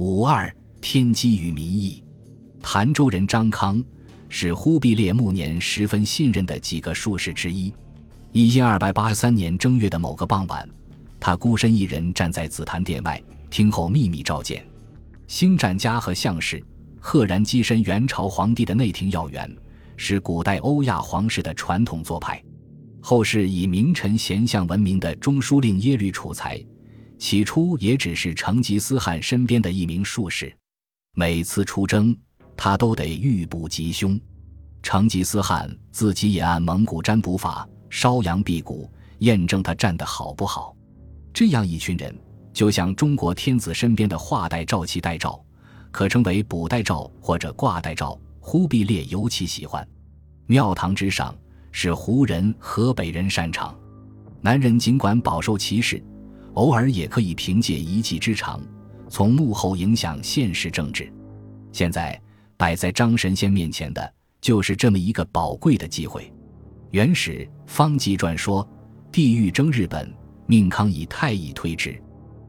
五二天机与民意。潭州人张康是忽必烈暮年十分信任的几个术士之一。一千二百八十三年正月的某个傍晚，他孤身一人站在紫檀殿外，听候秘密召见。星战家和相士赫然跻身元朝皇帝的内廷要员，是古代欧亚皇室的传统做派。后世以名臣贤相闻名的中书令耶律楚材，起初也只是成吉思汗身边的一名术士。每次出征，他都得预卜吉凶。成吉思汗自己也按蒙古占卜法烧阳辟谷，验证他占的好不好。这样一群人，就像中国天子身边的画带赵器代赵，可称为卜带赵或者卦带赵。忽必烈尤其喜欢。庙堂之上。是胡人、河北人擅长。男人尽管饱受歧视，偶尔也可以凭借一技之长，从幕后影响现实政治。现在摆在张神仙面前的，就是这么一个宝贵的机会。元史方济传说：帝欲征日本，命康以太乙推之。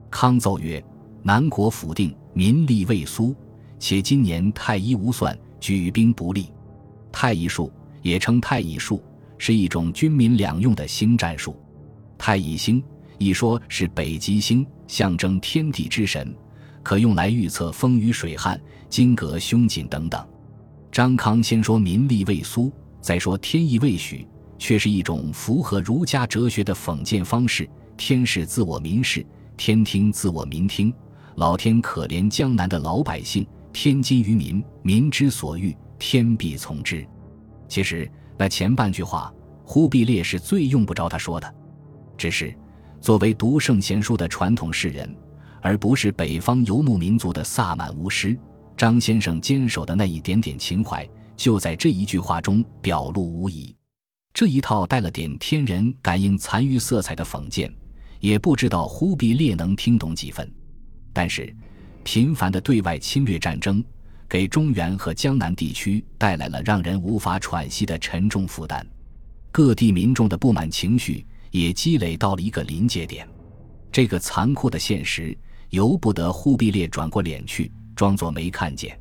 康奏曰：“南国府定，民力未苏，且今年太医无算，举兵不利。太乙术也称太乙术。”是一种军民两用的星战术。太乙星一说是北极星，象征天地之神，可用来预测风雨水旱、金革凶锦等等。张康先说民力未苏，再说天意未许，却是一种符合儒家哲学的讽谏方式。天是自我，民视；天听自我，民听。老天可怜江南的老百姓，天津于民，民之所欲，天必从之。其实。那前半句话，忽必烈是最用不着他说的。只是，作为读圣贤书的传统士人，而不是北方游牧民族的萨满巫师，张先生坚守的那一点点情怀，就在这一句话中表露无遗。这一套带了点天人感应残余色彩的讽谏，也不知道忽必烈能听懂几分。但是，频繁的对外侵略战争。给中原和江南地区带来了让人无法喘息的沉重负担，各地民众的不满情绪也积累到了一个临界点。这个残酷的现实由不得忽必烈转过脸去，装作没看见。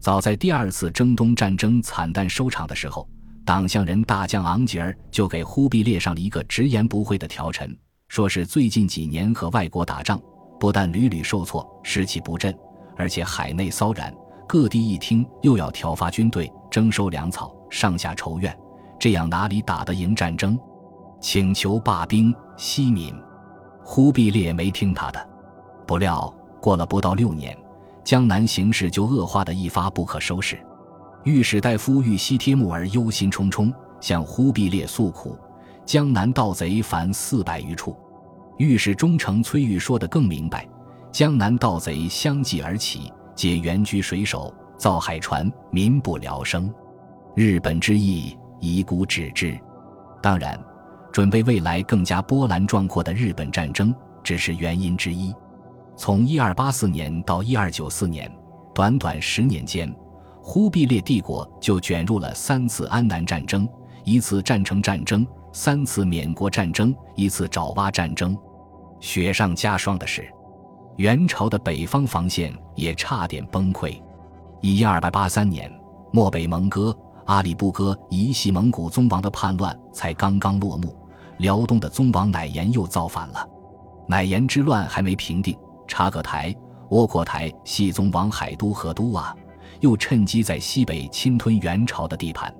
早在第二次征东战争惨淡收场的时候，党项人大将昂吉尔就给忽必烈上了一个直言不讳的条陈，说是最近几年和外国打仗，不但屡屡受挫，士气不振，而且海内骚然。各地一听又要调发军队、征收粮草，上下仇怨，这样哪里打得赢战争？请求罢兵息民。忽必烈没听他的。不料过了不到六年，江南形势就恶化的一发不可收拾。御史大夫玉西帖木儿忧心忡忡，向忽必烈诉苦：江南盗贼凡四百余处。御史中丞崔玉说得更明白：江南盗贼相继而起。皆原居水手，造海船，民不聊生。日本之意，遗孤止之。当然，准备未来更加波澜壮阔的日本战争只是原因之一。从一二八四年到一二九四年，短短十年间，忽必烈帝国就卷入了三次安南战争、一次战城战争、三次缅国战争、一次爪哇战争。雪上加霜的是。元朝的北方防线也差点崩溃。一二八三年，漠北蒙哥、阿里不哥一系蒙古宗王的叛乱才刚刚落幕，辽东的宗王乃颜又造反了。乃颜之乱还没平定，察克台、窝阔台系宗王海都和都啊，又趁机在西北侵吞元朝的地盘，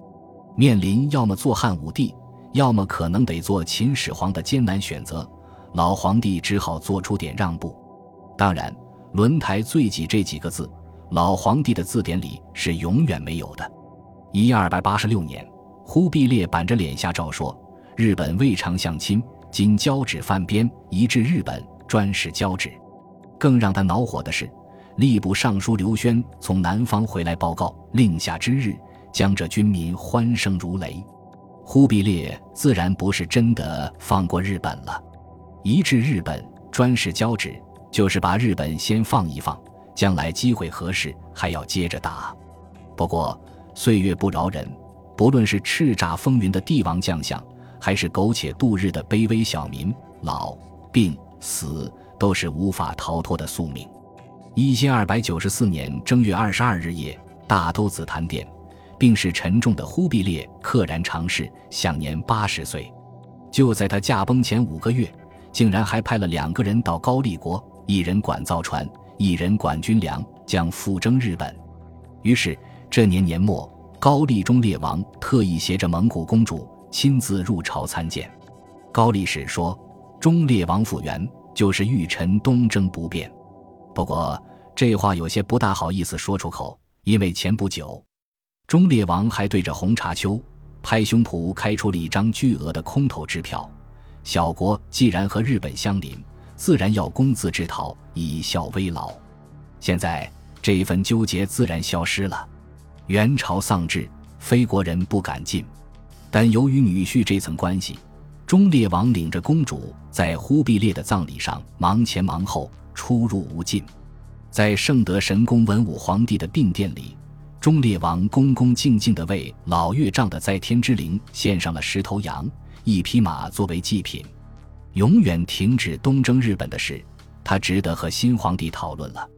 面临要么做汉武帝，要么可能得做秦始皇的艰难选择。老皇帝只好做出点让步。当然，“轮台罪己”这几个字，老皇帝的字典里是永远没有的。一二八十六年，忽必烈板着脸下诏说：“日本未尝向亲，今交趾犯边，移至日本，专使交趾。”更让他恼火的是，吏部尚书刘轩从南方回来报告，令下之日，江浙军民欢声如雷。忽必烈自然不是真的放过日本了，移至日本，专使交趾。就是把日本先放一放，将来机会合适还要接着打。不过岁月不饶人，不论是叱咤风云的帝王将相，还是苟且度日的卑微小民，老病死都是无法逃脱的宿命。一千二百九十四年正月二十二日夜，大都子坛殿，病势沉重的忽必烈溘然长逝，享年八十岁。就在他驾崩前五个月，竟然还派了两个人到高丽国，一人管造船，一人管军粮，将赴征日本。于是这年年末，高丽忠烈王特意携着蒙古公主亲自入朝参见。高力士说，忠烈王复原就是御臣东征不便。不过这话有些不大好意思说出口，因为前不久，忠烈王还对着红茶丘。拍胸脯开出了一张巨额的空头支票。小国既然和日本相邻，自然要公自制讨，以效危劳。现在这一份纠结自然消失了。元朝丧志，非国人不敢进。但由于女婿这层关系，忠烈王领着公主在忽必烈的葬礼上忙前忙后，出入无尽。在圣德神宫文武皇帝的病殿里。忠烈王恭恭敬敬地为老岳丈的在天之灵献上了十头羊、一匹马作为祭品。永远停止东征日本的事，他值得和新皇帝讨论了。